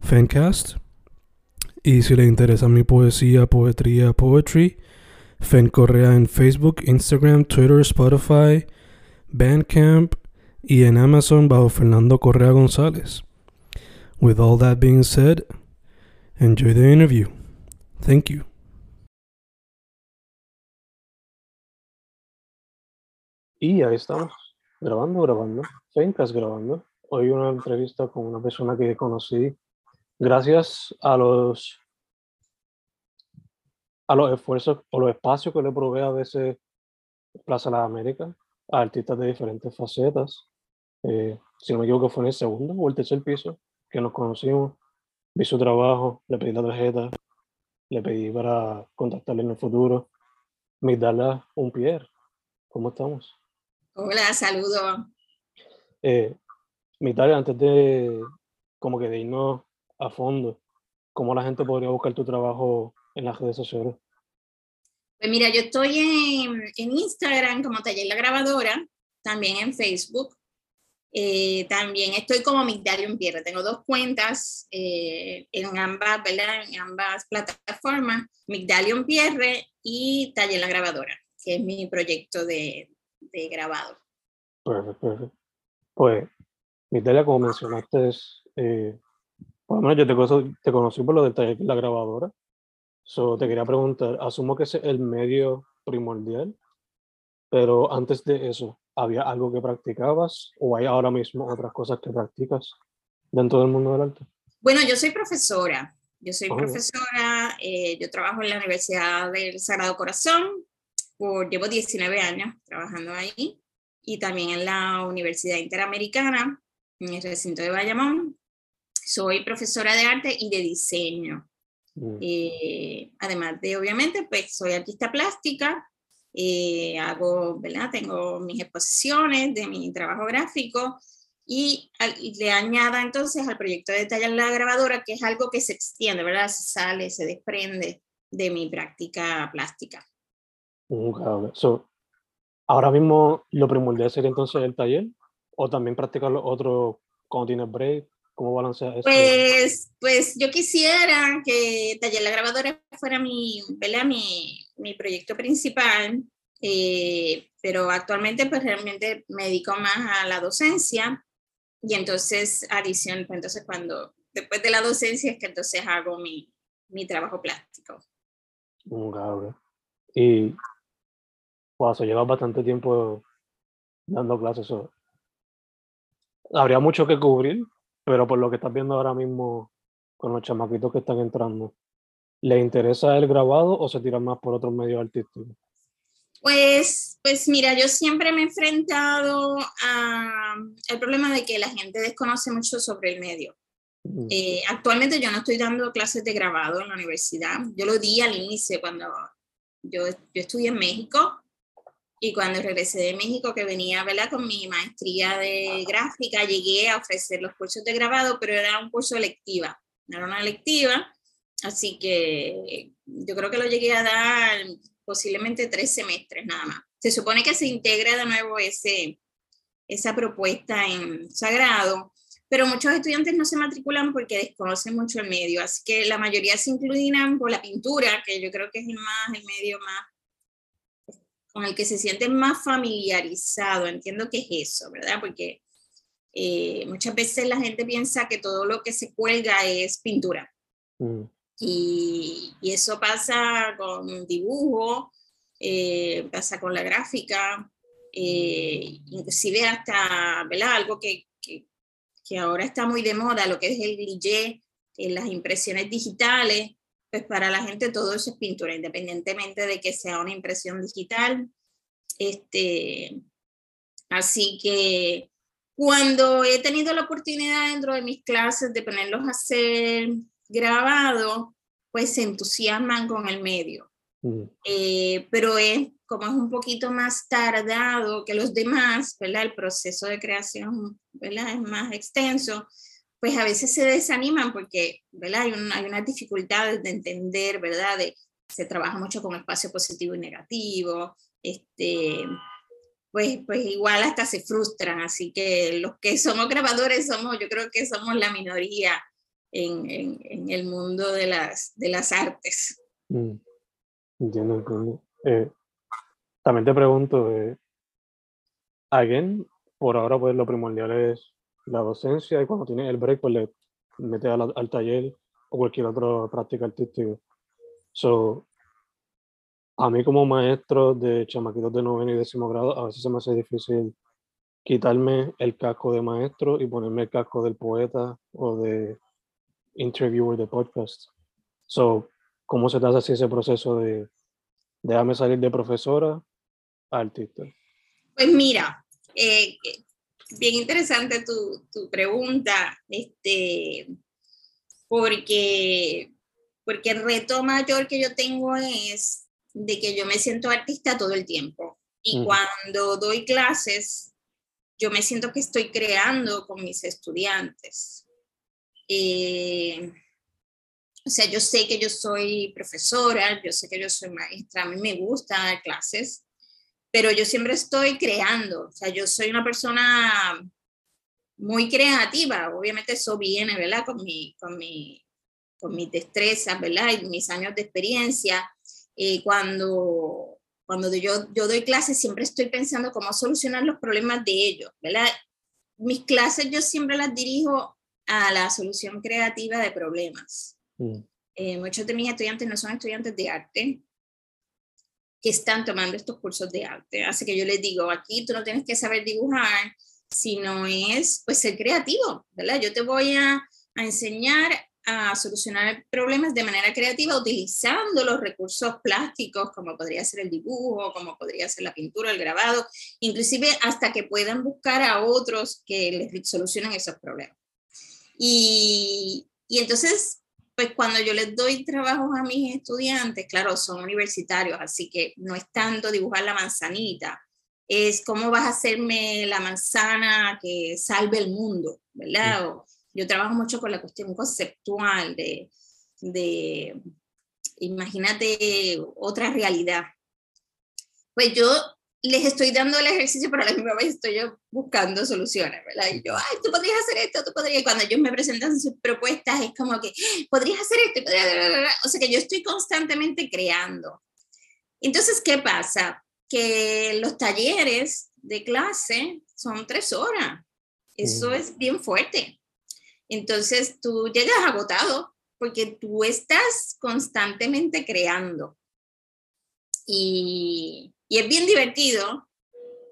Fancast. Y si le interesa mi poesía, poetría, poetry, Fen Correa en Facebook, Instagram, Twitter, Spotify, Bandcamp y en Amazon bajo Fernando Correa González. With all that being said, enjoy the interview. Thank you. Y ahí estamos, grabando, grabando, Fencas grabando. Hoy una entrevista con una persona que conocí gracias a los a los esfuerzos o los espacios que le provee a veces Plaza las Américas a artistas de diferentes facetas. Eh, si no me equivoco, fue en el segundo o el tercer piso que nos conocimos. Vi su trabajo, le pedí la tarjeta, le pedí para contactarle en el futuro. Migdala Unpier, ¿cómo estamos? Hola, saludo. Eh, Migdala, antes de como que de irnos a fondo, ¿cómo la gente podría buscar tu trabajo en las redes sociales? Pues mira, yo estoy en, en Instagram como Taller La Grabadora, también en Facebook. Eh, también estoy como Migdalion Pierre. Tengo dos cuentas eh, en ambas, ¿verdad? En ambas plataformas, Migdalion Pierre y Taller La Grabadora, que es mi proyecto de, de grabado. Perfecto, perfecto. Pues, Migdalia, como mencionaste, es, eh, menos yo te, conocí, te conocí por lo del taller La Grabadora. So, te quería preguntar, asumo que es el medio primordial, pero antes de eso, ¿había algo que practicabas o hay ahora mismo otras cosas que practicas dentro del mundo del arte? Bueno, yo soy profesora. Yo soy Oh. profesora, eh, yo trabajo en la Universidad del Sagrado Corazón, por, llevo 19 años trabajando ahí, y también en la Universidad Interamericana, en el recinto de Bayamón. Soy profesora de arte y de diseño. Mm, Eh, además de, obviamente, pues soy artista plástica, eh, hago, ¿verdad? Tengo mis exposiciones de mi trabajo gráfico y, al- y le añada entonces al proyecto de tallar la grabadora, que es algo que se extiende, ¿verdad? Se sale, se desprende de mi práctica plástica. mm, claro, so, ahora mismo lo primordial sería entonces el taller o también practicar los otros cuando tienes break. ¿Cómo balanceas eso? Pues, pues yo quisiera que Taller la Grabadora fuera mi, ¿verdad? mi, mi proyecto principal, eh, pero actualmente pues realmente me dedico más a la docencia y entonces adición, pues entonces cuando, después de la docencia es que entonces hago mi, mi trabajo plástico. Mm, claro. Y, wow, so, llevas bastante tiempo dando clases. Habría mucho que cubrir, pero por lo que estás viendo ahora mismo con los chamaquitos que están entrando, ¿les interesa el grabado o se tiran más por otros medios artísticos? Pues, pues mira, yo siempre me he enfrentado a- al problema de que la gente desconoce mucho sobre el medio. Mm, Eh, actualmente yo no estoy dando clases de grabado en la universidad. Yo lo di al inicio cuando yo, yo estudié en México y cuando regresé de México, que venía ¿verdad? con mi maestría de gráfica, llegué a ofrecer los cursos de grabado, pero era un curso electiva, no era una electiva. Así que yo creo que lo llegué a dar posiblemente tres semestres nada más. Se supone que se integra de nuevo ese, esa propuesta en sagrado, pero muchos estudiantes no se matriculan porque desconocen mucho el medio, así que la mayoría se inclinan por la pintura, que yo creo que es el más, el medio más con el que se sienten más familiarizado, entiendo que es eso, ¿verdad? Porque eh, muchas veces la gente piensa que todo lo que se cuelga es pintura. Mm. Y, y, eso pasa con dibujo, eh, pasa con la gráfica, eh, inclusive hasta, ¿verdad? Algo que, que, que, ahora está muy de moda, lo que es el en las impresiones digitales, pues para la gente todo eso es pintura, independientemente de que sea una impresión digital. Este, así que cuando he tenido la oportunidad dentro de mis clases de ponerlos a hacer grabado, pues se entusiasman con el medio. Eh, pero es como es un poquito más tardado que los demás, ¿verdad? El proceso de creación, ¿verdad? Es más extenso, pues a veces se desaniman porque, ¿verdad? Hay, un, hay unas dificultades de entender, ¿verdad? Se trabaja mucho con espacio positivo y negativo, este, pues, pues igual hasta se frustran, así que los que somos grabadores somos, yo creo que somos la minoría en, en, el mundo de las, de las artes. Mm. Entiendo. Eh, también te pregunto, eh, por ahora pues lo primordial es la docencia y cuando tienes el break pues le metes al, al taller o cualquier otra práctica artística. So, a mí como maestro de chamaquitos de noveno y décimo grado, a veces se me hace difícil quitarme el casco de maestro y ponerme el casco del poeta o de interviewer de podcast. So, ¿cómo se te hace así ese proceso de déjame salir de profesora a artista? Pues mira, eh, bien interesante tu, tu, pregunta, este, porque, porque el reto mayor que yo tengo es de que yo me siento artista todo el tiempo. Y cuando doy clases, yo me siento que estoy creando con mis estudiantes. Eh, o sea, yo sé que yo soy profesora, yo sé que yo soy maestra, a mí me gusta dar clases, pero yo siempre estoy creando. O sea, yo soy una persona muy creativa. Obviamente eso viene, ¿verdad? Con, mi, con, mi, con mis destrezas, ¿verdad? Y mis años de experiencia. Eh, cuando, cuando yo, yo doy clases, siempre estoy pensando cómo solucionar los problemas de ellos, ¿verdad? Mis clases yo siempre las dirijo a la solución creativa de problemas. Mm. Eh, muchos de mis estudiantes no son estudiantes de arte que están tomando estos cursos de arte. Así que yo les digo, aquí tú no tienes que saber dibujar, sino es pues ser creativo, ¿verdad? Yo te voy a, a enseñar a solucionar problemas de manera creativa utilizando los recursos plásticos como podría ser el dibujo, como podría ser la pintura, el grabado, inclusive hasta que puedan buscar a otros que les solucionen esos problemas. Y, y entonces, pues cuando yo les doy trabajos a mis estudiantes, claro, son universitarios, así que no es tanto dibujar la manzanita, es cómo vas a hacerme la manzana que salve el mundo, ¿verdad? O, yo trabajo mucho con la cuestión conceptual de, de, imagínate otra realidad. Pues yo les estoy dando el ejercicio, pero a la misma vez estoy yo buscando soluciones, ¿verdad? Y yo, ay, tú podrías hacer esto, tú podrías, y cuando ellos me presentan sus propuestas, es como que, podrías hacer esto, podrías... o sea que yo estoy constantemente creando. Entonces, ¿qué pasa? Que los talleres de clase son tres horas. Eso mm. es bien fuerte. Entonces, tú llegas agotado porque tú estás constantemente creando. Y, y es bien divertido,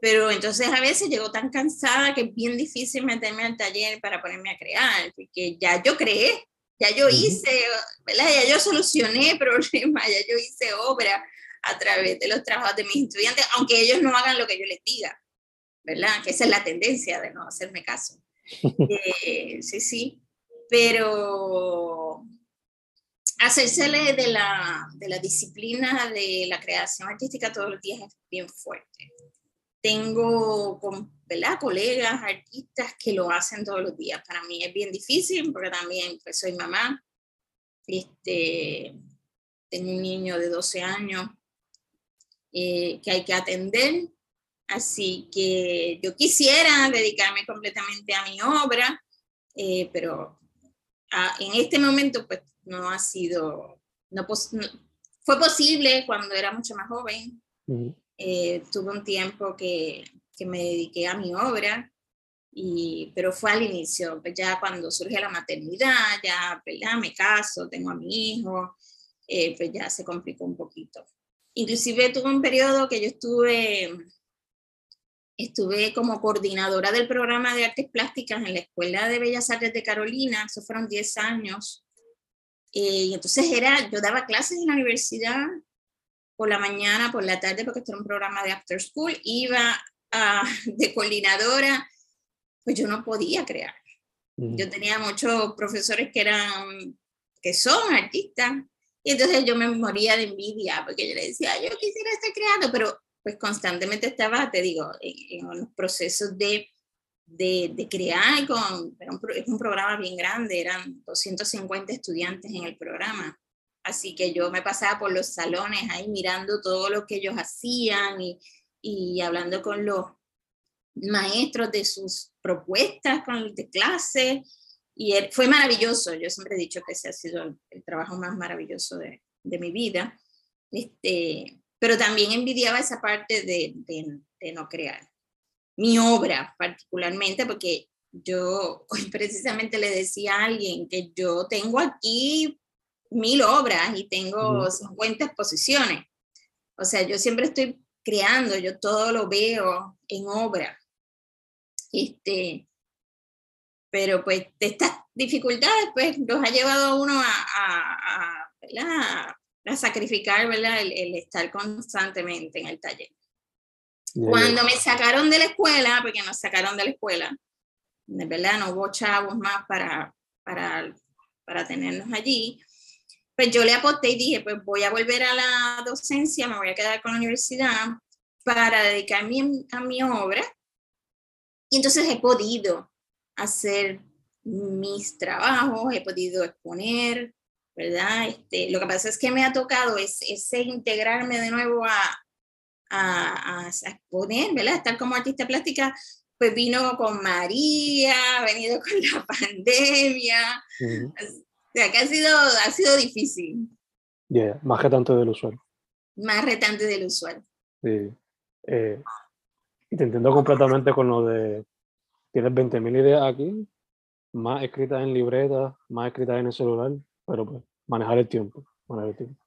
pero entonces a veces llego tan cansada que es bien difícil meterme al taller para ponerme a crear, porque ya yo creé, ya yo hice, ¿verdad? Ya yo solucioné problemas, ya yo hice obra a través de los trabajos de mis estudiantes, aunque ellos no hagan lo que yo les diga, ¿verdad? Que esa es la tendencia de no hacerme caso. eh, sí, sí, pero hacérsele de la, de la disciplina de la creación artística todos los días es bien fuerte. Tengo ¿verdad? colegas, artistas que lo hacen todos los días. Para mí es bien difícil porque también pues, soy mamá. Este, tengo un niño de 12 años eh, que hay que atender. Así que yo quisiera dedicarme completamente a mi obra, eh, pero a, en este momento pues no ha sido, no, pos, no, fue posible cuando era mucho más joven. Uh -huh. eh, tuve un tiempo que, que, me dediqué a mi obra Y, pero fue al inicio, pues ya cuando surge la maternidad, ya ¿verdad? me caso, tengo a mi hijo, eh, pues ya se complicó un poquito. Inclusive tuve un periodo que yo estuve, estuve como coordinadora del programa de artes plásticas en la Escuela de Bellas Artes de Carolina, eso fueron 10 años. Eh, y entonces era, yo daba clases en la universidad por la mañana, por la tarde, porque esto era un programa de after school, iba a, de coordinadora, pues yo no podía crear. Yo tenía muchos profesores que eran, que son artistas, y entonces yo me moría de envidia, porque yo le decía, yo quisiera estar creando, pero pues constantemente estaba, te digo, en, los procesos de, de, crear, con, es un programa bien grande, eran 250 estudiantes en el programa. Así que yo me pasaba por los salones ahí mirando todo lo que ellos hacían y, y hablando con los maestros de sus propuestas con, de clase. Y fue maravilloso. Yo siempre he dicho que ese ha sido el, trabajo más maravilloso de, de, mi vida. Este, pero también envidiaba esa parte de, de no crear. Mi obra particularmente, porque yo hoy precisamente le decía a alguien que yo tengo aquí mil obras y tengo 50 exposiciones. O sea, yo siempre estoy creando, yo todo lo veo en obra. Este, pero pues estas dificultades pues los ha llevado a uno a, a, a, sacrificar ¿verdad? El, estar constantemente en el taller. Cuando me sacaron de la escuela, porque nos sacaron de la escuela, de verdad no hubo chavos más para, para, para tenernos allí, pues yo le aposté y dije, pues voy a volver a la docencia, me voy a quedar con la universidad para dedicarme a mi obra. Y entonces he podido hacer mis trabajos, he podido exponer, ¿verdad? Este, lo que pasa es que me ha tocado es, integrarme de nuevo a, a, a, exponer, ¿verdad? Estar como artista plástica, pues vino con María, ha venido con la pandemia, sea, que ha sido, ha sido difícil. Yeah, más retante del usuario. Más retante del usuario. Sí. Eh, y te entiendo completamente con lo de, tienes 20.000 ideas aquí, más escritas en libretas, más escritas en el celular, pero pues manejar el tiempo. Manejar el tiempo.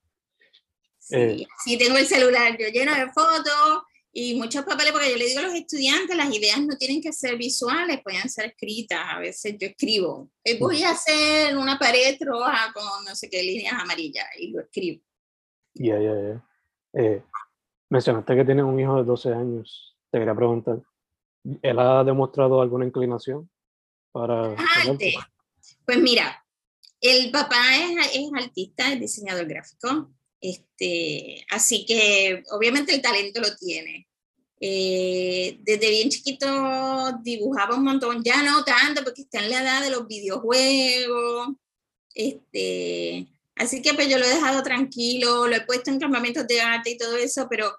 Sí, eh, sí, tengo el celular yo lleno de fotos, y muchos papeles, porque yo le digo a los estudiantes, las ideas no tienen que ser visuales, pueden ser escritas. A veces yo escribo, eh, voy a hacer una pared roja con no sé qué líneas amarillas y lo escribo. Ya, ya, ya. Eh, mencionaste que tienes un hijo de 12 años. Te quería preguntar, ¿él ha demostrado alguna inclinación para... Arte. Pues mira, el papá es, es artista, es diseñador gráfico, este, así que obviamente el talento lo tiene. Eh, desde bien chiquito dibujaba un montón, ya no tanto porque está en la edad de los videojuegos. Este, así que pues yo lo he dejado tranquilo, lo he puesto en campamentos de arte y todo eso, pero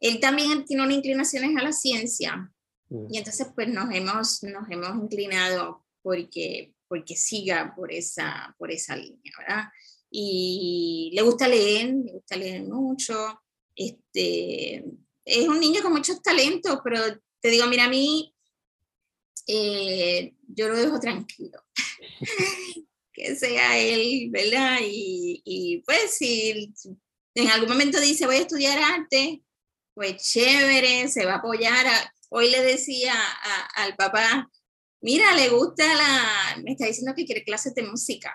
él también tiene unas inclinaciones a la ciencia. Mm. Y entonces pues nos hemos, nos hemos inclinado porque, porque siga por esa, por esa línea, ¿verdad? Y le gusta leer, le gusta leer mucho. Este, es un niño con muchos talentos, pero te digo, mira, a mí eh, yo lo dejo tranquilo. que sea él, ¿verdad? Y, y, pues si en algún momento dice voy a estudiar arte, pues chévere, se va a apoyar. hoy le decía al papá, mira, le gusta la, me está diciendo que quiere clases de música.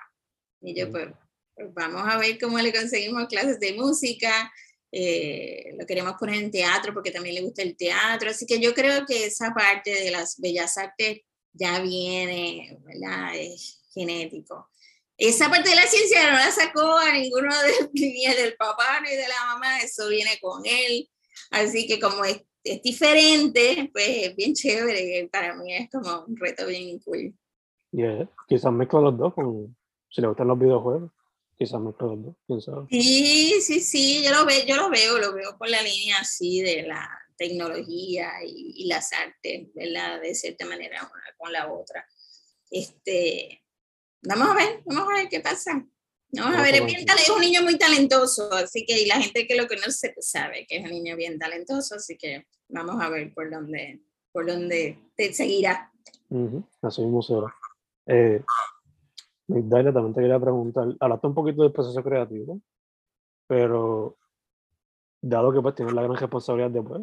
Y yo pues, pues vamos a ver cómo le conseguimos clases de música. Eh, lo queremos poner en teatro porque también le gusta el teatro. Así que yo creo que esa parte de las bellas artes ya viene, ¿verdad? Es genético. Esa parte de la ciencia no la sacó a ninguno de, ni del papá ni de la mamá, eso viene con él. Así que como es, es diferente, pues es bien chévere. Para mí es como un reto bien cool. Yeah. Quizás mezcla los dos con, si le gustan los videojuegos quizás más pronto, quién sabe. Sí, sí, sí, yo lo, veo, yo lo veo, lo veo por la línea así de la tecnología y, las artes, ¿verdad? De cierta manera una con la otra. Este, vamos a ver, vamos a ver qué pasa. Vamos a ver, es, bien, es un niño muy talentoso, así que y la gente que lo conoce pues, sabe que es un niño bien talentoso, así que vamos a ver por dónde, por donde te seguirá. Así mismo será. Eh, Daila, también te quería preguntar, hablaste un poquito del proceso creativo, pero dado que pues tienes la gran responsabilidad de pues,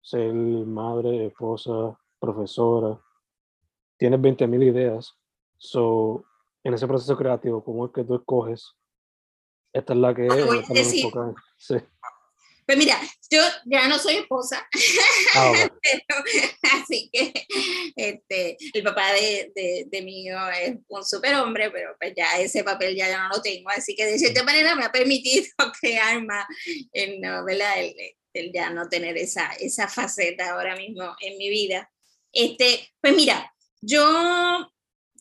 ser madre, esposa, profesora, tienes 20.000 ideas, so, en ese proceso creativo, ¿cómo es que tú escoges? Esta es la que es. Sí. Pues mira, yo ya no soy esposa, ah, así que este, el papá de, de, de hijo es un superhombre, pero pues ya ese papel ya, no lo tengo, así que de cierta manera me ha permitido crear más, en, ¿verdad? El, el, ya no tener esa, esa faceta ahora mismo en mi vida. Este, pues mira, yo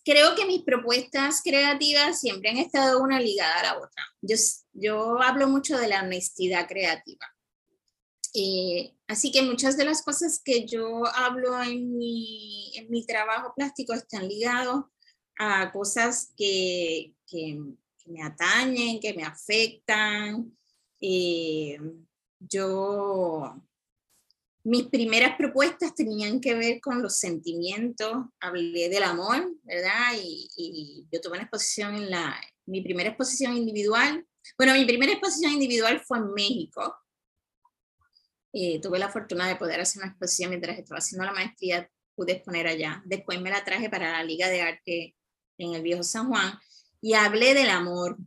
creo que mis propuestas creativas siempre han estado una ligada a la otra. Yo, yo hablo mucho de la honestidad creativa. Eh, así que muchas de las cosas que yo hablo en mi, en mi trabajo plástico están ligados a cosas que, que, me atañen, que me afectan. Eh, yo, mis primeras propuestas tenían que ver con los sentimientos, hablé del amor, ¿verdad? Y, y yo tuve una exposición en la, mi primera exposición individual. Bueno, mi primera exposición individual fue en México eh, tuve la fortuna de poder hacer una exposición mientras estaba haciendo la maestría, pude exponer allá. Después me la traje para la Liga de Arte en el Viejo San Juan y hablé del amor.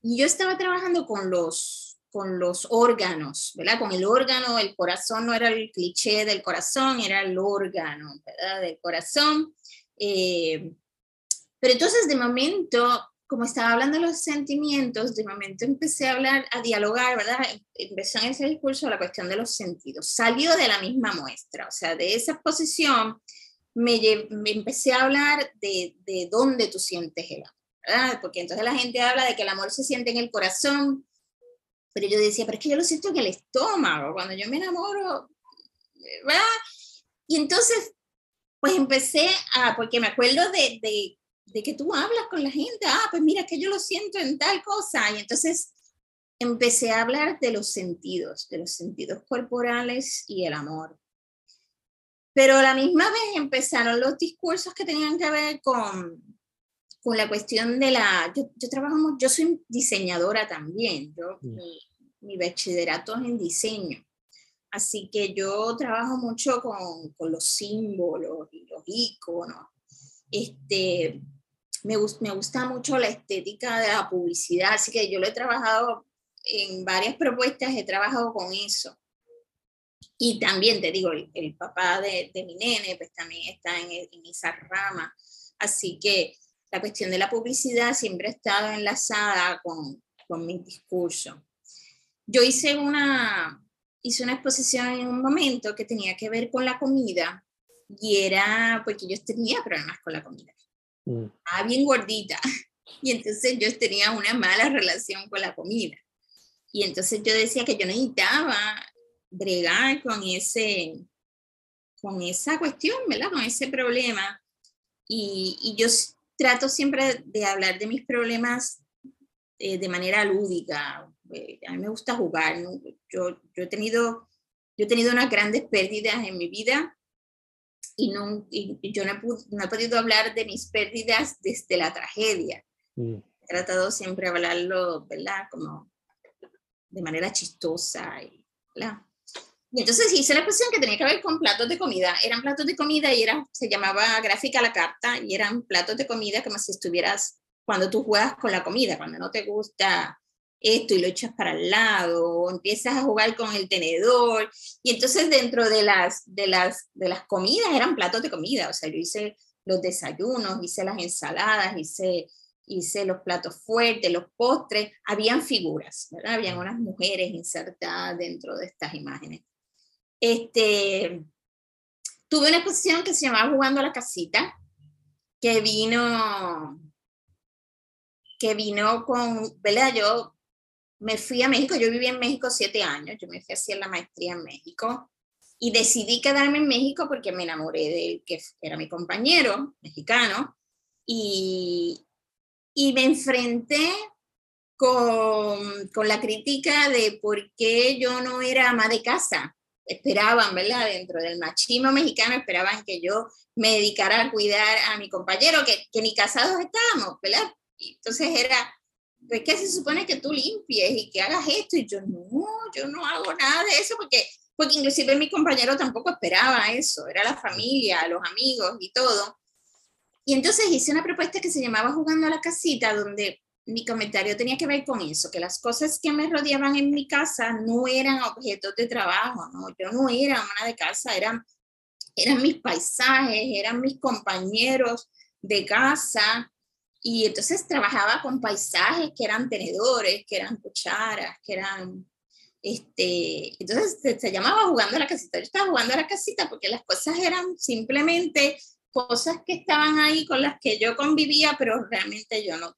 Y yo estaba trabajando con los, con los órganos, ¿verdad? Con el órgano, el corazón no era el cliché del corazón, era el órgano, ¿verdad? Del corazón. Eh, pero entonces de momento como estaba hablando de los sentimientos, de momento empecé a hablar, a dialogar, ¿verdad? Empezó en ese discurso la cuestión de los sentidos. Salió de la misma muestra, o sea, de esa exposición me, me empecé a hablar de, de, dónde tú sientes el amor, ¿verdad? Porque entonces la gente habla de que el amor se siente en el corazón, pero yo decía, pero es que yo lo siento en el estómago, cuando yo me enamoro, ¿verdad? Y entonces, pues empecé a, porque me acuerdo de, de de que tú hablas con la gente, ah, pues mira que yo lo siento en tal cosa. Y entonces empecé a hablar de los sentidos, de los sentidos corporales y el amor. Pero a la misma vez empezaron los discursos que tenían que ver con, con la cuestión de la... Yo, yo trabajo, yo soy diseñadora también, yo, mm. mi, mi bachillerato es en diseño. Así que yo trabajo mucho con, con los símbolos y los iconos. Este, me, me gusta mucho la estética de la publicidad, así que yo lo he trabajado en varias propuestas, he trabajado con eso. Y también te digo, el, papá de, mi nene, pues también está en, en, esa rama. Así que la cuestión de la publicidad siempre ha estado enlazada con, con mi discurso. Yo hice una, hice una exposición en un momento que tenía que ver con la comida y era porque yo tenía problemas con la comida. Mm. Ah, bien gordita. Y entonces yo tenía una mala relación con la comida. Y entonces yo decía que yo necesitaba bregar con ese, con esa cuestión, ¿verdad? Con ese problema. Y, y yo trato siempre de hablar de mis problemas eh, de manera lúdica. Eh, a mí me gusta jugar. Yo, yo, he tenido, yo he tenido unas grandes pérdidas en mi vida y, no, y yo no he, no he, podido hablar de mis pérdidas desde la tragedia. Mm. He tratado siempre de hablarlo, ¿verdad? Como de manera chistosa. Y, ¿verdad? y entonces hice la exposición que tenía que ver con platos de comida. Eran platos de comida y era, se llamaba gráfica a la carta y eran platos de comida como si estuvieras cuando tú juegas con la comida, cuando no te gusta esto y lo echas para el lado, o empiezas a jugar con el tenedor, y entonces dentro de las, de las, de las comidas eran platos de comida, o sea, yo hice los desayunos, hice las ensaladas, hice, hice los platos fuertes, los postres, habían figuras, ¿verdad? Habían unas mujeres insertadas dentro de estas imágenes. Este, tuve una exposición que se llamaba Jugando a la Casita, que vino que vino con, ¿verdad? Yo me fui a México, yo viví en México siete años, yo me fui a hacer la maestría en México y decidí quedarme en México porque me enamoré de él, que era mi compañero mexicano, y, y me enfrenté con, con, la crítica de por qué yo no era ama de casa, esperaban, ¿verdad? Dentro del machismo mexicano esperaban que yo me dedicara a cuidar a mi compañero, que, que ni casados estábamos, ¿verdad? Entonces era, pues que se supone que tú limpies y que hagas esto, y yo no, yo no hago nada de eso, porque, porque inclusive mi compañero tampoco esperaba eso, era la familia, los amigos y todo. Y entonces hice una propuesta que se llamaba Jugando a la Casita, donde mi comentario tenía que ver con eso, que las cosas que me rodeaban en mi casa no eran objetos de trabajo, ¿no? Yo no era una de casa, eran, eran mis paisajes, eran mis compañeros de casa, y entonces trabajaba con paisajes que eran tenedores, que eran cucharas, que eran, este, entonces se, se llamaba jugando a la casita. Yo estaba jugando a la casita porque las cosas eran simplemente cosas que estaban ahí con las que yo convivía, pero realmente yo no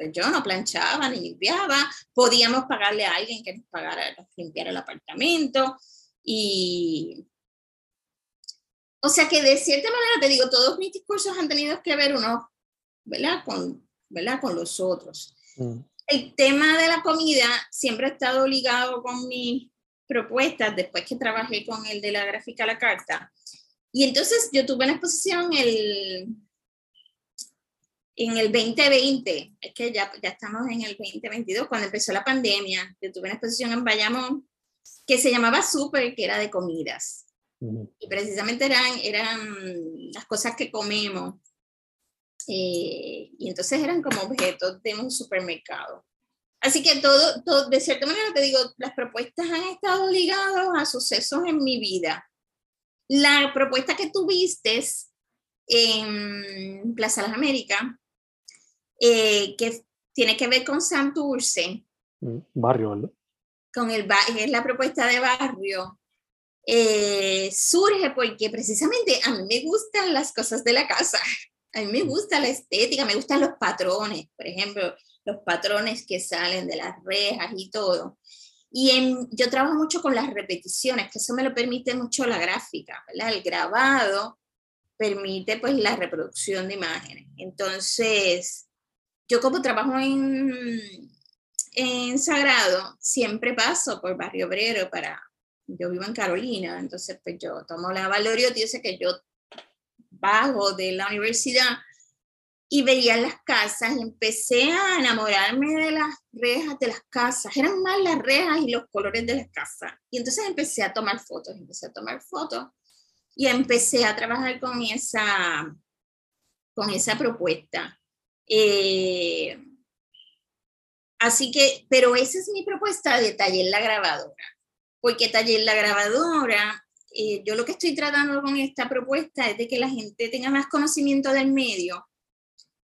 pues yo no planchaba ni limpiaba, podíamos pagarle a alguien que nos pagara, nos limpiara el apartamento y... O sea que de cierta manera te digo, todos mis discursos han tenido que ver uno, ¿verdad? Con, ¿verdad? Con los otros. Mm. El tema de la comida siempre ha estado ligado con mis propuestas después que trabajé con el de la gráfica a la carta. Y entonces yo tuve una exposición el en el 2020, es que ya, ya estamos en el 2022, cuando empezó la pandemia, yo tuve una exposición en Bayamón que se llamaba Super, que era de comidas. Y precisamente eran, eran las cosas que comemos. Eh, y entonces eran como objetos de un supermercado. Así que todo, todo, de cierta manera te digo, las propuestas han estado ligadas a sucesos en mi vida. La propuesta que tuviste en Plaza Las Américas eh, que tiene que ver con Santurce. Mm, barrio, ¿verdad? Con el es la propuesta de barrio. Eh, surge porque precisamente a mí me gustan las cosas de la casa. A mí me gusta la estética, me gustan los patrones, por ejemplo, los patrones que salen de las rejas y todo. Y en, yo trabajo mucho con las repeticiones, que eso me lo permite mucho la gráfica, ¿verdad? El grabado permite pues la reproducción de imágenes. Entonces, yo como trabajo en, en Sagrado, siempre paso por Barrio Obrero para, yo vivo en Carolina, entonces pues yo tomo la Valorio, dice que yo bajo de la universidad y veía las casas y empecé a enamorarme de las rejas de las casas. Eran más las rejas y los colores de las casas. Y entonces empecé a tomar fotos, empecé a tomar fotos y empecé a trabajar con esa, con esa propuesta. Eh, así que, pero esa es mi propuesta de taller la grabadora, porque taller la grabadora, eh, yo lo que estoy tratando con esta propuesta es de que la gente tenga más conocimiento del medio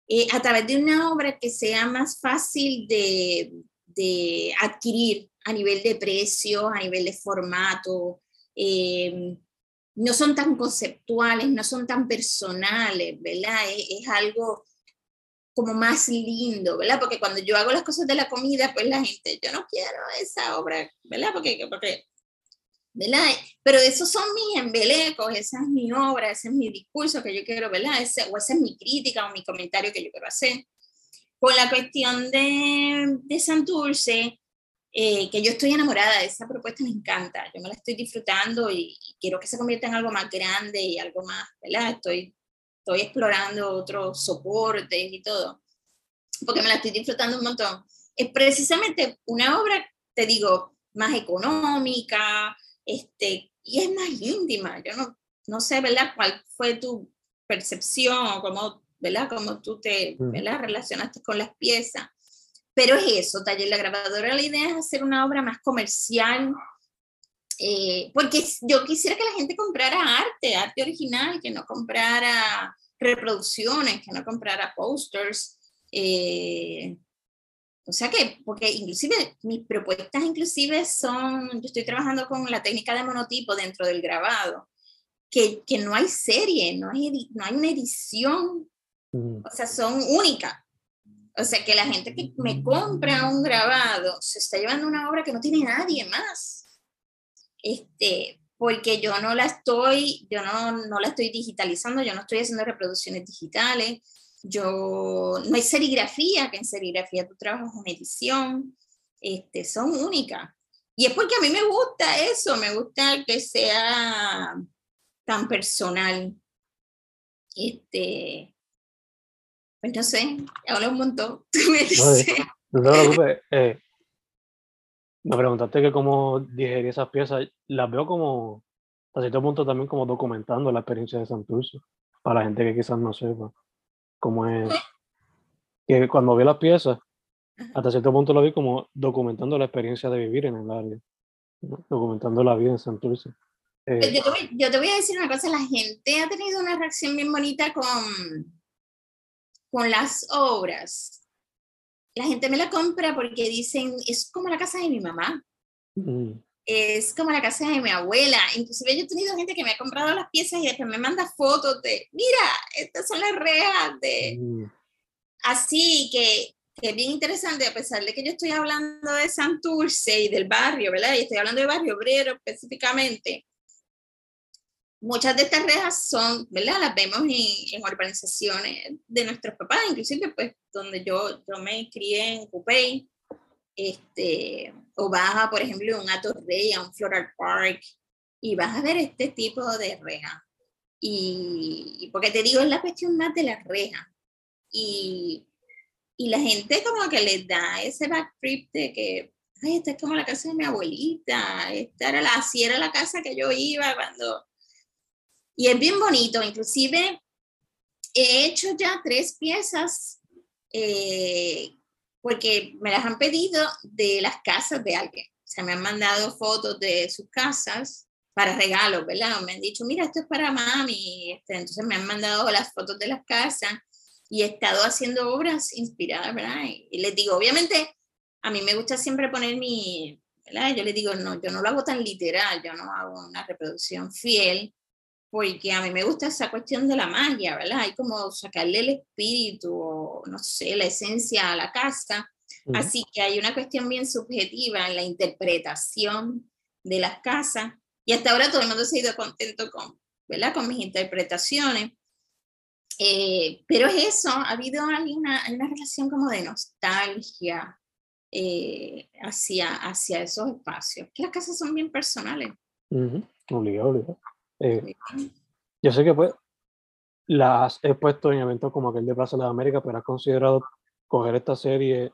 eh, a través de una obra que sea más fácil de, de adquirir a nivel de precio, a nivel de formato. no son tan conceptuales, no son tan personales, ¿verdad? es algo como más lindo, ¿verdad? Porque cuando yo hago las cosas de la comida, pues la gente, yo no quiero esa obra, ¿verdad? Porque, porque ¿verdad? Pero esos son mis embelecos, esa es mi obra, ese es mi discurso que yo quiero, ¿verdad? Ese, o esa es mi crítica o mi comentario que yo quiero hacer. Con la cuestión de, de Santurce, eh, que yo estoy enamorada de esa propuesta, me encanta, yo me la estoy disfrutando y, y quiero que se convierta en algo más grande y algo más, ¿verdad? Estoy estoy explorando otros soportes y todo, porque me la estoy disfrutando un montón. Es precisamente una obra, te digo, más económica, este, y es más íntima. Yo no, no sé, ¿verdad? ¿Cuál fue tu percepción o cómo, ¿verdad? Cómo tú te, ¿verdad? Relacionaste con las piezas. Pero es eso, taller la grabadora, la idea es hacer una obra más comercial, eh, porque yo quisiera que la gente comprara arte, arte original, que no comprara reproducciones, que no comprara posters. Eh, o sea que, porque inclusive mis propuestas inclusive son, yo estoy trabajando con la técnica de monotipo dentro del grabado, que, que no hay serie, no hay, no hay una edición, o sea, son únicas. O sea que la gente que me compra un grabado se está llevando una obra que no tiene nadie más este, porque yo no la estoy, yo no, no la estoy digitalizando, yo no estoy haciendo reproducciones digitales, yo, no hay serigrafía, que en serigrafía tú trabajas en edición, este, son únicas. Y es porque a mí me gusta eso, me gusta que sea tan personal. Este, pues no sé, hablo un montón. No, no te preocupes. Eh, me preguntaste que cómo digerí esas piezas. Las veo como, a cierto punto también como documentando la experiencia de Santurce, para la gente que quizás no sepa cómo es. Que cuando vi las piezas, hasta cierto punto lo vi como documentando la experiencia de vivir en el área, documentando la vida en Santurce. Eh, yo, te voy, yo, te voy, a decir una cosa, la gente ha tenido una reacción bien bonita con, con las obras la gente me la compra porque dicen, es como la casa de mi mamá. Mm. Es como la casa de mi abuela. Inclusive yo he tenido gente que me ha comprado las piezas y después me manda fotos de, mira, estas son las rejas de... Mm. Así que, que, es bien interesante, a pesar de que yo estoy hablando de Santurce y del barrio, ¿verdad? Y estoy hablando de barrio obrero específicamente muchas de estas rejas son, ¿verdad? Las vemos en, en urbanizaciones de nuestros papás, inclusive pues donde yo, yo me crié en Cupey, este, o vas a, por ejemplo, un Atorrey, a un Floral Park, y vas a ver este tipo de reja. Y, porque te digo, es la cuestión más de la reja. Y, y la gente como que les da ese backtrip de que, ay, esta es como la casa de mi abuelita, esta era la, así era la casa que yo iba cuando y es bien bonito, inclusive he hecho ya tres piezas eh, porque me las han pedido de las casas de alguien. O sea, me han mandado fotos de sus casas para regalos, ¿verdad? Me han dicho, mira, esto es para mami. Este, entonces me han mandado las fotos de las casas y he estado haciendo obras inspiradas, ¿verdad? Y, les digo, obviamente, a mí me gusta siempre poner mi, ¿verdad? Yo les digo, no, yo no lo hago tan literal, yo no hago una reproducción fiel, porque a mí me gusta esa cuestión de la magia, ¿verdad? Hay como sacarle el espíritu o, no sé, la esencia a la casa. Así que hay una cuestión bien subjetiva en la interpretación de las casas. Y hasta ahora todo el mundo se ha ido contento con, ¿verdad? con mis interpretaciones. Eh, pero es eso, ha habido una, una relación como de nostalgia eh, hacia, hacia esos espacios, que las casas son bien personales. Obligado, obligado. Eh, yo sé que pues las he puesto en eventos como aquel de Plaza de América, pero has considerado coger esta serie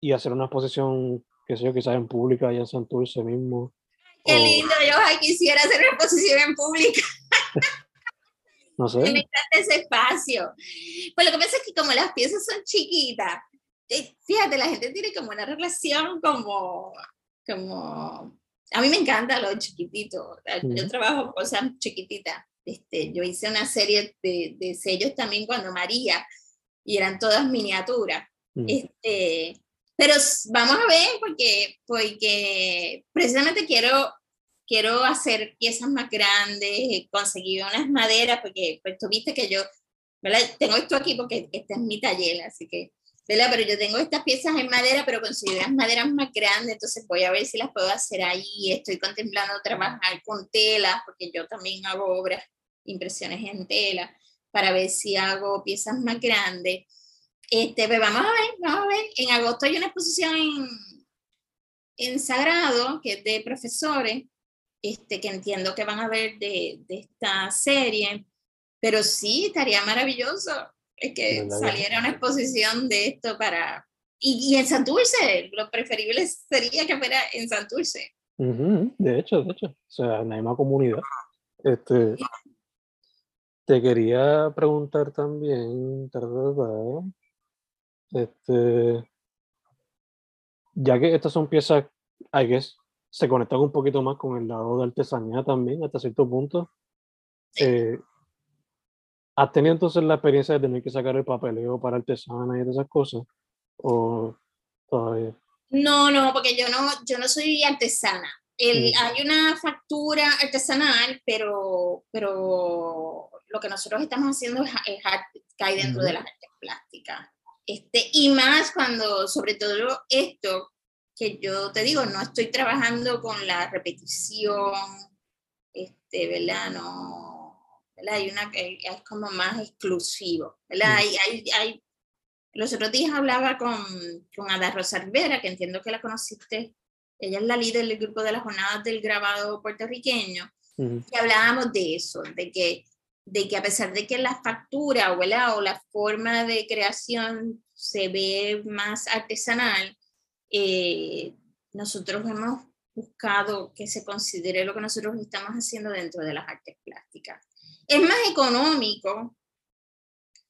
y hacer una exposición, qué sé yo, quizás en pública allá en Santurce mismo. Qué lindo, yo quisiera hacer una exposición en pública. no sé. Me encanta ese espacio. Pues lo que pasa es que como las piezas son chiquitas, eh, fíjate, la gente tiene como una relación como, como a mí me encanta lo chiquitito. Yo trabajo cosas chiquititas. Este, yo hice una serie de, de, sellos también cuando María y eran todas miniaturas. Este, pero vamos a ver porque, porque precisamente quiero, quiero hacer piezas más grandes, conseguir unas maderas porque pues tú viste que yo, ¿verdad? Tengo esto aquí porque este es mi taller, así que pero yo tengo estas piezas en madera, pero considero las maderas más grandes, entonces voy a ver si las puedo hacer ahí. Estoy contemplando trabajar con tela, porque yo también hago obras, impresiones en tela, para ver si hago piezas más grandes. Este, pues vamos a ver, vamos a ver. En agosto hay una exposición en, en Sagrado, que es de profesores, este, que entiendo que van a ver de esta serie, pero sí, estaría maravilloso es que saliera una exposición de esto para... Y, y, en Santurce, lo preferible sería que fuera en Santurce. De hecho, de hecho, o sea, en la misma comunidad. Este, te quería preguntar también, este, ya que estas son piezas, hay que se conectan un poquito más con el lado de artesanía también, hasta cierto punto. Eh, ¿Has tenido entonces la experiencia de tener que sacar el papeleo para artesana y esas cosas? ¿O todavía? No, no, porque yo no, yo no soy artesana. El, Hay una factura artesanal, pero, pero lo que nosotros estamos haciendo es, es cae dentro de las artes plásticas. Este, y más cuando, sobre todo esto, que yo te digo, no estoy trabajando con la repetición, este, ¿verdad? No, hay una que es como más exclusivo, ¿verdad? Hay, hay, hay, los otros días hablaba con, con Ada Rosa Rivera, que entiendo que la conociste. Ella es la líder del grupo de las jornadas del grabado puertorriqueño, y hablábamos de eso, de que, de que a pesar de que la factura o la forma de creación se ve más artesanal, eh, nosotros hemos buscado que se considere lo que nosotros estamos haciendo dentro de las artes plásticas. Es más económico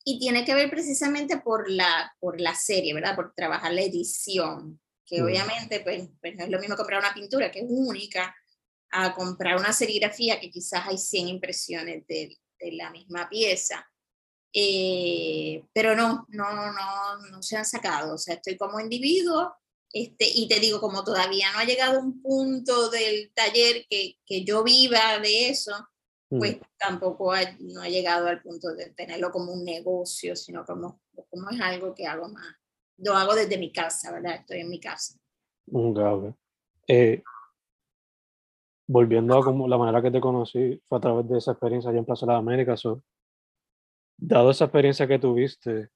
y tiene que ver precisamente por la, por la serie, ¿verdad? Por trabajar la edición, que obviamente pues, pues, no es lo mismo comprar una pintura que es única a comprar una serigrafía que quizás hay 100 impresiones de, de la misma pieza. Eh, pero no, no, no, no se han sacado. O sea, estoy como individuo este, y te digo, como todavía no ha llegado un punto del taller que, que yo viva de eso, pues mm. tampoco no ha llegado al punto de tenerlo como un negocio, sino como, como es algo que hago más. Lo hago desde mi casa, ¿verdad? Estoy en mi casa. Un grave. Eh, volviendo a como la manera que te conocí, fue a través de esa experiencia allá en Plaza de las Américas. dado esa experiencia que tuviste,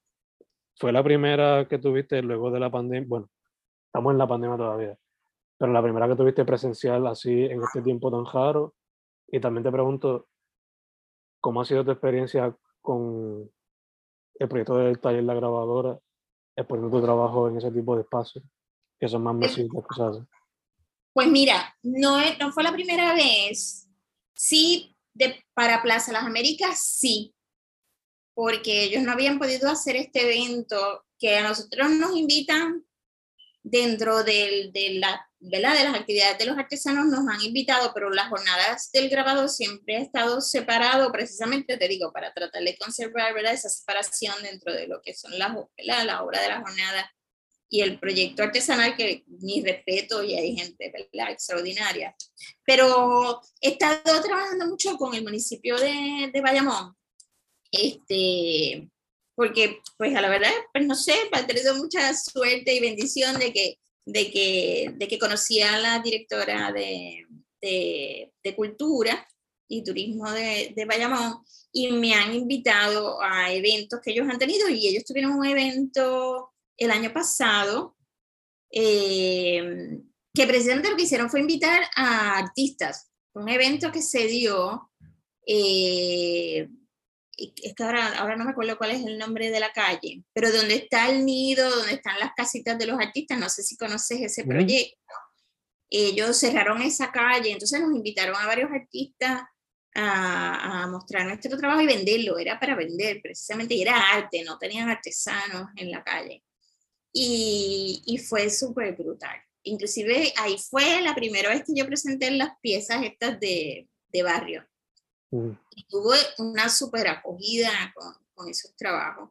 fue la primera que tuviste luego de la pandemia. Bueno, estamos en la pandemia todavía, pero la primera que tuviste presencial así en este tiempo tan raro y también te pregunto, ¿cómo ha sido tu experiencia con el proyecto del taller La Grabadora, exponiendo tu trabajo en ese tipo de espacios, que son más masivos, cosas así? Pues mira, no, no fue la primera vez. Sí, de, para Plaza Las Américas, sí, porque ellos no habían podido hacer este evento que a nosotros nos invitan dentro del, de la de las actividades de los artesanos nos han invitado, pero las jornadas del grabado siempre ha estado separado, precisamente, te digo, para tratar de conservar ¿verdad? esa separación dentro de lo que son las la obra de la jornada y el proyecto artesanal, que mi respeto y hay gente ¿verdad? extraordinaria. Pero he estado trabajando mucho con el municipio de, de Bayamón, este, porque pues a la verdad, pues no sé, he tenido mucha suerte y bendición de que de que, de que conocí a la directora de, de, de Cultura y Turismo de, de, Bayamón y me han invitado a eventos que ellos han tenido y ellos tuvieron un evento el año pasado eh, que precisamente lo que hicieron fue invitar a artistas, un evento que se dio eh, es que ahora, ahora no me acuerdo cuál es el nombre de la calle, pero donde está el nido, donde están las casitas de los artistas, no sé si conoces ese proyecto. Ellos cerraron esa calle, entonces nos invitaron a varios artistas a, a, mostrar nuestro trabajo y venderlo, era para vender precisamente, y era arte, no tenían artesanos en la calle. Y, y fue súper brutal. Inclusive ahí fue la primera vez que yo presenté las piezas estas de, de barrio Tuve una súper acogida con, con, esos trabajos.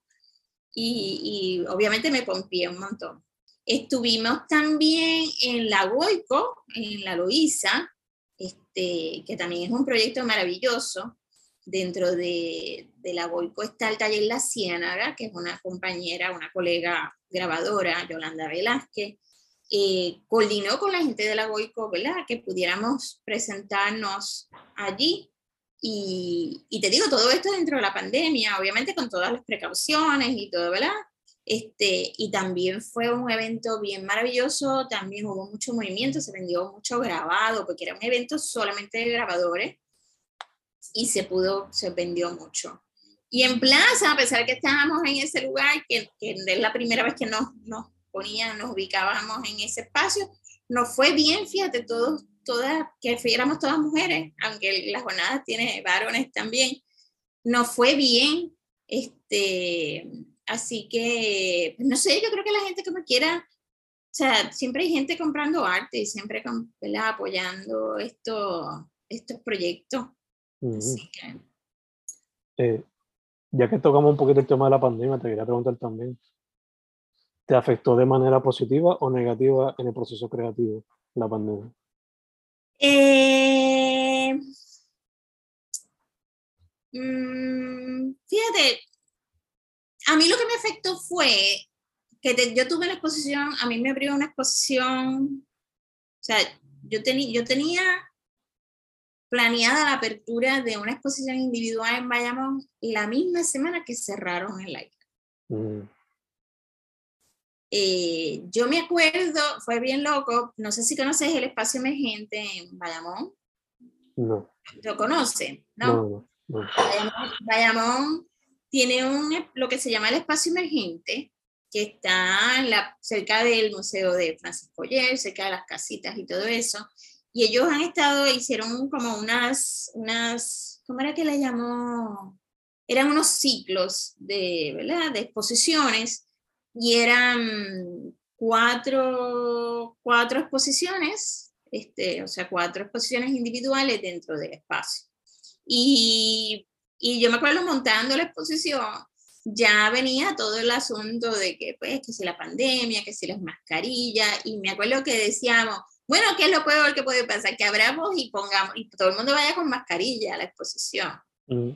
Y, obviamente me pompié un montón. Estuvimos también en la Goico, en la Loíza, este, que también es un proyecto maravilloso. Dentro de, de la Goico está el taller La Ciénaga, que es una compañera, una colega grabadora, Yolanda Velázquez, eh, coordinó con la gente de la Goico, ¿verdad? Que pudiéramos presentarnos allí y, y, te digo, todo esto dentro de la pandemia, obviamente con todas las precauciones y todo, ¿verdad? Este, y también fue un evento bien maravilloso, también hubo mucho movimiento, se vendió mucho grabado, porque era un evento solamente de grabadores y se pudo, se vendió mucho. Y en plaza, a pesar que estábamos en ese lugar, que, que es la primera vez que nos, nos ponían, nos ubicábamos en ese espacio, nos fue bien, fíjate, todos todas, que fuéramos todas mujeres, aunque la jornada tiene varones también, nos fue bien. Este, así que, no sé, yo creo que la gente como quiera, o sea, siempre hay gente comprando arte y siempre apoyando esto, estos proyectos. Eh, ya que tocamos un poquito el tema de la pandemia, te quería preguntar también, ¿te afectó de manera positiva o negativa en el proceso creativo la pandemia? Eh, mm, fíjate, a mí lo que me afectó fue que yo tuve una exposición, a mí me abrió una exposición, o sea, yo, tenía yo tenía planeada la apertura de una exposición individual en Bayamón la misma semana que cerraron el aire. Mm. Eh, yo me acuerdo, fue bien loco, no sé si conoces el espacio emergente en Bayamón. No. ¿Lo conocen? No. No, no, Bayamón, Bayamón tiene un, lo que se llama el espacio emergente, que está en la, cerca del Museo de Francisco Yer, cerca de las casitas y todo eso. Y ellos han estado, hicieron como unas, unas, ¿cómo era que le llamó? Eran unos ciclos de, ¿verdad? De exposiciones y eran cuatro, cuatro exposiciones, este, o sea, cuatro exposiciones individuales dentro del espacio. Y, y yo me acuerdo montando la exposición, ya venía todo el asunto de que, pues, que si la pandemia, que si las mascarillas, y me acuerdo que decíamos, bueno, ¿qué es lo peor que puede pasar? Que abramos y pongamos, y todo el mundo vaya con mascarilla a la exposición. Mm.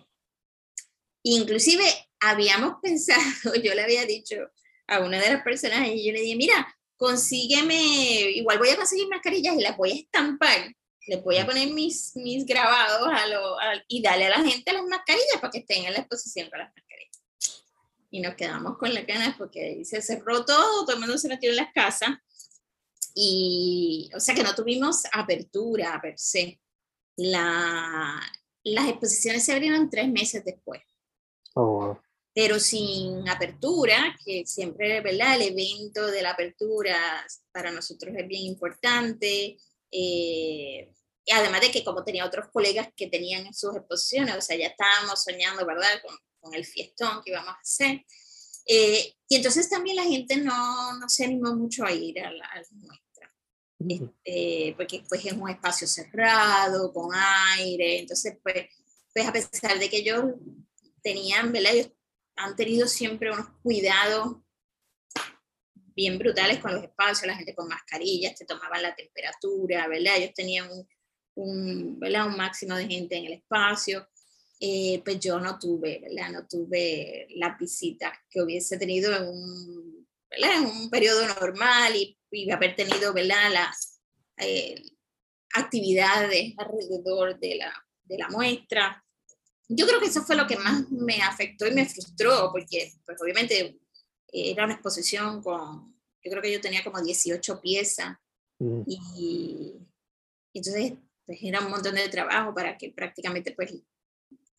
Inclusive habíamos pensado, yo le había dicho a una de las personas, y yo le dije, mira, consígueme, igual voy a conseguir mascarillas y las voy a estampar, le voy a poner mis, mis grabados a lo, a- y darle a la gente las mascarillas para que estén en la exposición con las mascarillas. Y nos quedamos con las ganas porque se cerró todo, todo el mundo se metió en las casas. Y, o sea que no tuvimos apertura per se. La, las exposiciones se abrieron tres meses después Oh, wow. Pero sin apertura, que siempre, ¿verdad? El evento de la apertura para nosotros es bien importante. eh, y además de que como tenía otros colegas que tenían sus exposiciones, o sea, ya estábamos soñando, ¿verdad? Con, con el fiestón que íbamos a hacer. Eh, y entonces también la gente no, no se animó mucho a ir a la, a la muestra eh, porque pues es un espacio cerrado, con aire, entonces pues, pues a pesar de que ellos tenían, ¿verdad? Ellos han tenido siempre unos cuidados bien brutales con los espacios, la gente con mascarillas, te tomaban la temperatura, ¿verdad? Ellos tenían un, un, ¿verdad? un máximo de gente en el espacio. Eh, pues yo no tuve, ¿verdad? No tuve las visitas que hubiese tenido en un, ¿verdad? En un periodo normal y, y haber tenido, ¿verdad? Las eh, actividades alrededor de la, de la muestra. Yo creo que eso fue lo que más me afectó y me frustró, porque pues obviamente era una exposición con, yo creo que yo tenía como 18 piezas Mm. y entonces pues, era un montón de trabajo para que prácticamente pues,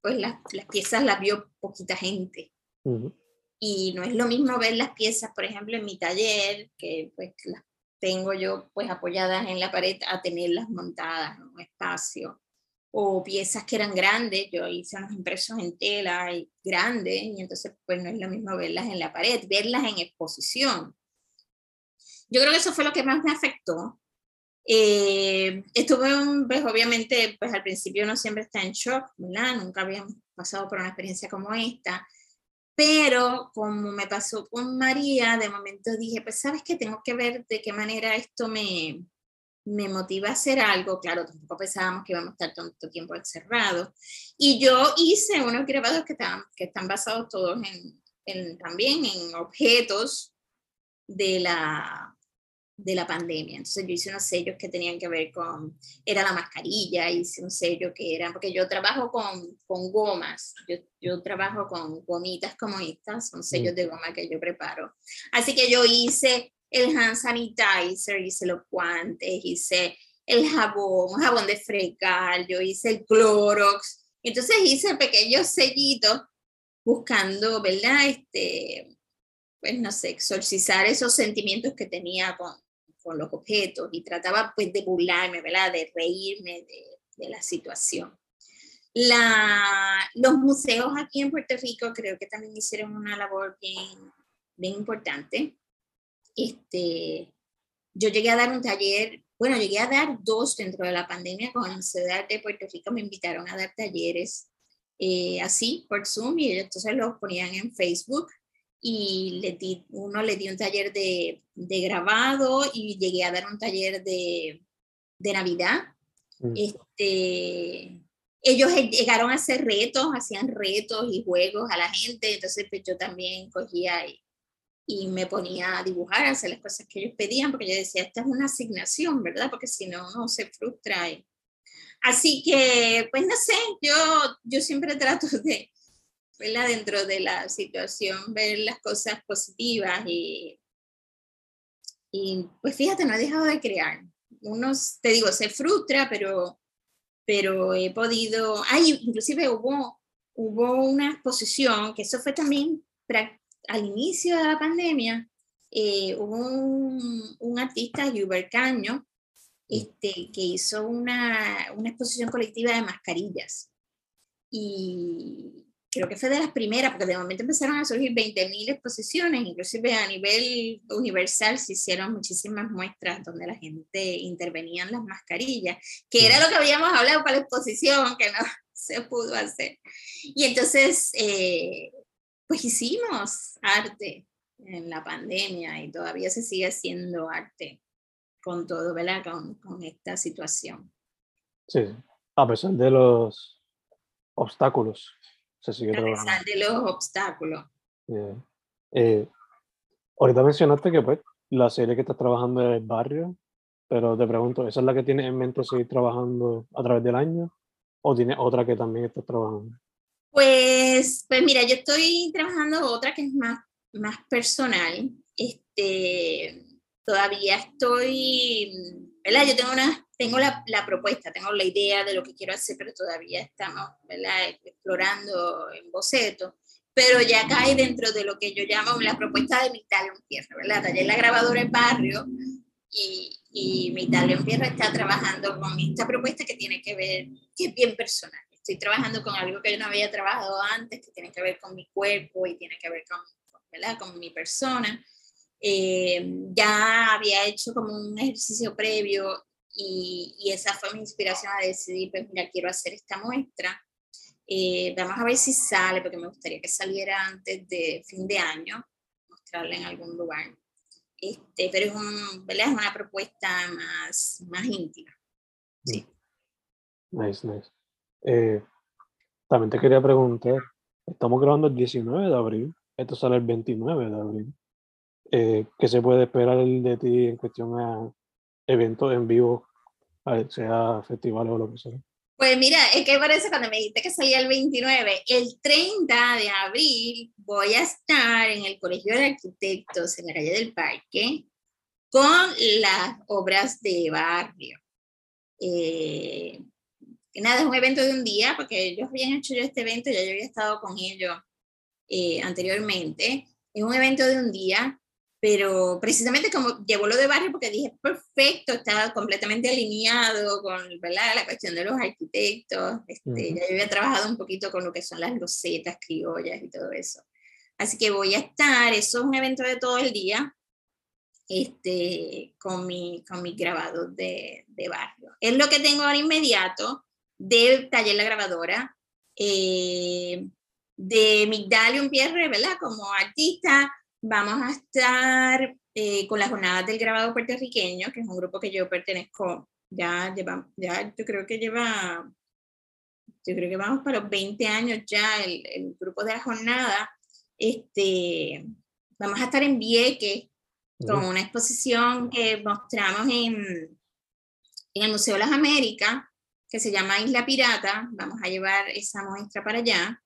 pues las, las piezas las vio poquita gente. Mm. Y no es lo mismo ver las piezas, por ejemplo, en mi taller, que pues las tengo yo pues apoyadas en la pared, a tenerlas montadas en un espacio. O piezas que eran grandes, yo hice unos impresos en tela y grandes, y entonces pues no es lo mismo verlas en la pared, verlas en exposición. Yo creo que eso fue lo que más me afectó. Eh, estuve, un- pues obviamente, pues al principio uno siempre está en shock, ¿verdad? Nunca habíamos pasado por una experiencia como esta. Pero como me pasó con María, de momento dije, pues sabes que tengo que ver de qué manera esto me, me motiva a hacer algo. Claro, tampoco pensábamos que íbamos a estar tanto tiempo encerrados. Y yo hice unos grabados que están, que están basados todos en, en- también en objetos de la, de la pandemia. Entonces yo hice unos sellos que tenían que ver con, era la mascarilla, hice un sello que era, porque yo trabajo con, con gomas, yo, yo trabajo con gomitas como estas, son sellos de goma que yo preparo. Así que yo hice el hand sanitizer, hice los guantes, hice el jabón, jabón de fregar, yo hice el Clorox. Entonces hice pequeños sellitos buscando, ¿verdad? Este, pues no sé, exorcizar esos sentimientos que tenía con, con los objetos y trataba pues de burlarme, ¿verdad? De reírme de, de la situación. La, los museos aquí en Puerto Rico creo que también hicieron una labor bien, bien importante. Este, yo llegué a dar un taller, bueno, llegué a dar dos dentro de la pandemia con la Ciudad de Puerto Rico, me invitaron a dar talleres eh, así por Zoom y entonces los ponían en Facebook y le di, uno le di un taller de, de grabado y llegué a dar un taller de, de Navidad. Mm. Este, ellos llegaron a hacer retos, hacían retos y juegos a la gente, entonces pues yo también cogía y, y me ponía a dibujar, a hacer las cosas que ellos pedían, porque yo decía, esta es una asignación, ¿verdad? Porque si no, uno se frustra. y- Así que, pues no sé, yo, yo siempre trato de, ¿verdad? dentro de la situación, ver las cosas positivas y, y pues fíjate, no he dejado de crear. Uno, te digo, se frustra, pero, pero he podido, ay, inclusive hubo, hubo una exposición, que eso fue también al inicio de la pandemia, eh, un, un, artista, Hubert Caño, este, que hizo una, una exposición colectiva de mascarillas. Y, creo que fue de las primeras, porque de momento empezaron a surgir 20.000 exposiciones, inclusive a nivel universal se hicieron muchísimas muestras donde la gente intervenía en las mascarillas, que era lo que habíamos hablado para la exposición, que no se pudo hacer. Y entonces, eh, pues hicimos arte en la pandemia y todavía se sigue haciendo arte con todo, ¿verdad? Con, con esta situación. Sí, a pesar de los obstáculos se sigue trabajando. de los obstáculos. Eh, ahorita mencionaste que pues la serie que estás trabajando es Barrio, pero te pregunto, ¿esa es la que tienes en mente seguir trabajando a través del año? ¿O tienes otra que también estás trabajando? Pues, pues mira, yo estoy trabajando otra que es más, más personal. Este, todavía estoy, ¿verdad? Yo tengo una tengo la, la, propuesta, tengo la idea de lo que quiero hacer, pero todavía estamos explorando en boceto. Pero ya cae dentro de lo que yo llamo la propuesta de mi talón Pierre, ¿verdad? Taller la grabadora en barrio y, y mi talón Pierre está trabajando con esta propuesta que tiene que ver, que es bien personal. Estoy trabajando con algo que yo no había trabajado antes, que tiene que ver con mi cuerpo y tiene que ver con, ¿verdad? con mi persona. Eh, ya había hecho como un ejercicio previo y, esa fue mi inspiración a decidir, pues mira, quiero hacer esta muestra. Eh, vamos a ver si sale, porque me gustaría que saliera antes de fin de año, mostrarla en algún lugar. Este, pero es, un, es una propuesta más, más íntima. Sí. Nice, nice. Eh, también te quería preguntar, estamos grabando el 19 de abril, esto sale el 29 de abril. Eh, ¿Qué se puede esperar de ti en cuestión a eventos en vivo, sea festivales o lo que sea. Pues mira, es que parece cuando me dijiste que salía el 29, el 30 de abril voy a estar en el Colegio de Arquitectos en la calle del Parque con las obras de barrio. Eh, nada, es un evento de un día, porque ellos habían hecho yo este evento, ya yo había estado con ellos eh, anteriormente. Es un evento de un día pero precisamente como llevó lo de barrio porque dije, perfecto, estaba completamente alineado con ¿verdad? la cuestión de los arquitectos, este, ya yo había trabajado un poquito con lo que son las losetas criollas y todo eso. Así que voy a estar, eso es un evento de todo el día, este, con mi, con mi grabado de, de barrio. Es lo que tengo ahora inmediato del taller La Grabadora, eh, de Migdalium Pierre, ¿verdad? Como artista, vamos a estar eh, con las jornadas del grabado puertorriqueño, que es un grupo que yo pertenezco, ya lleva, ya yo creo que lleva, yo creo que vamos para los 20 años ya el, el grupo de la jornada. Este, vamos a estar en Vieques con una exposición que mostramos en, en el Museo de las Américas, que se llama Isla Pirata. Vamos a llevar esa muestra para allá.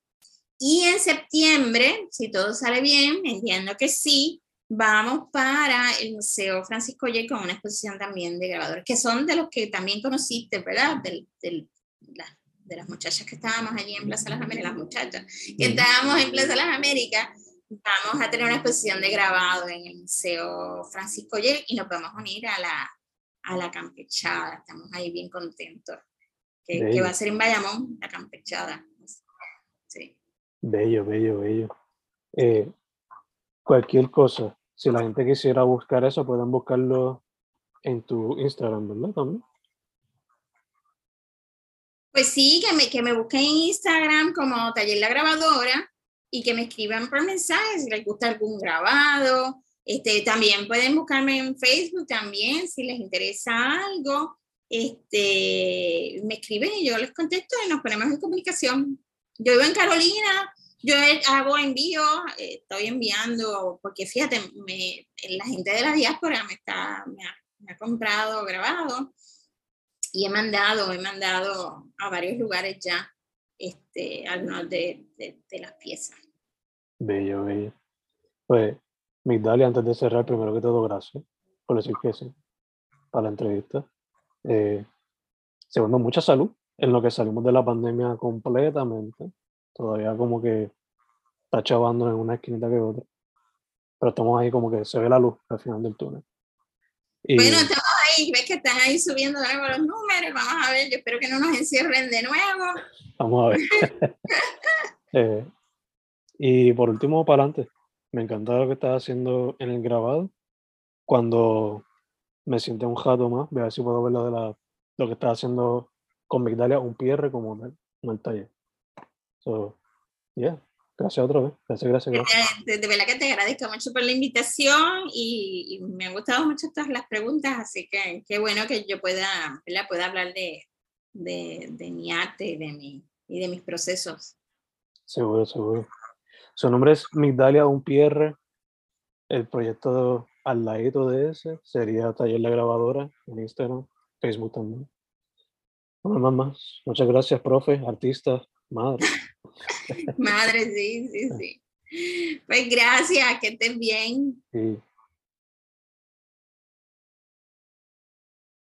Y en septiembre, si todo sale bien, entiendo que sí, vamos para el Museo Francisco Y con una exposición también de grabadores, que son de los que también conociste, ¿verdad? de las muchachas que estábamos allí en Plaza Las Américas, las muchachas que estábamos en Plaza Las Américas, vamos a tener una exposición de grabado en el Museo Francisco Y y nos vamos a unir a la, a la campechada. Estamos ahí bien contentos. Que, que va a ser en Bayamón, la campechada. Sí. Bello, bello, bello. Eh, cualquier cosa, si la gente quisiera buscar eso, pueden buscarlo en tu Instagram, ¿verdad? También. Pues sí, que me, que me busquen en Instagram como Taller La Grabadora y que me escriban por mensaje si les gusta algún grabado. Este, también pueden buscarme en Facebook también si les interesa algo. Este, me escriben y yo les contesto y nos ponemos en comunicación. Yo vivo en Carolina, yo hago envío, eh, estoy enviando, porque fíjate, me, la gente de la diáspora me, está, me ha, comprado grabado y he mandado, he mandado a varios lugares ya este, algunos de, de, las piezas. Bello, bello. Pues, Migdalia, antes de cerrar, primero que todo, gracias por decir que sí, para la entrevista. Eh, segundo, mucha salud en lo que salimos de la pandemia completamente. Todavía como que está chavando en una esquinita que otra. Pero estamos ahí como que se ve la luz al final del túnel. Y, bueno, estamos ahí, ves que están ahí subiendo los números, vamos a ver, yo espero que no nos encierren de nuevo. Vamos a ver. Eh, y por último, para adelante, me encanta lo que estás haciendo en el grabado. Cuando me siente un jato más, voy a ver si puedo ver lo, de la, lo que estás haciendo con Migdalia, un PR como en el taller. So, yeah. Gracias otra vez. Gracias, gracias. gracias. De, verdad que te agradezco mucho por la invitación y, me han gustado mucho todas las preguntas, así que qué bueno que yo pueda, pueda hablar de, de, de, mi arte y de, mi, y de mis procesos. Seguro, seguro. Su nombre es Migdalia Unpierre. El proyecto al ladito de ese sería Taller La Grabadora en Instagram, Facebook también. Bueno, más, más. Muchas gracias, profe, artista, madre. Madre, sí, sí, sí. Pues gracias, que estén bien. Sí.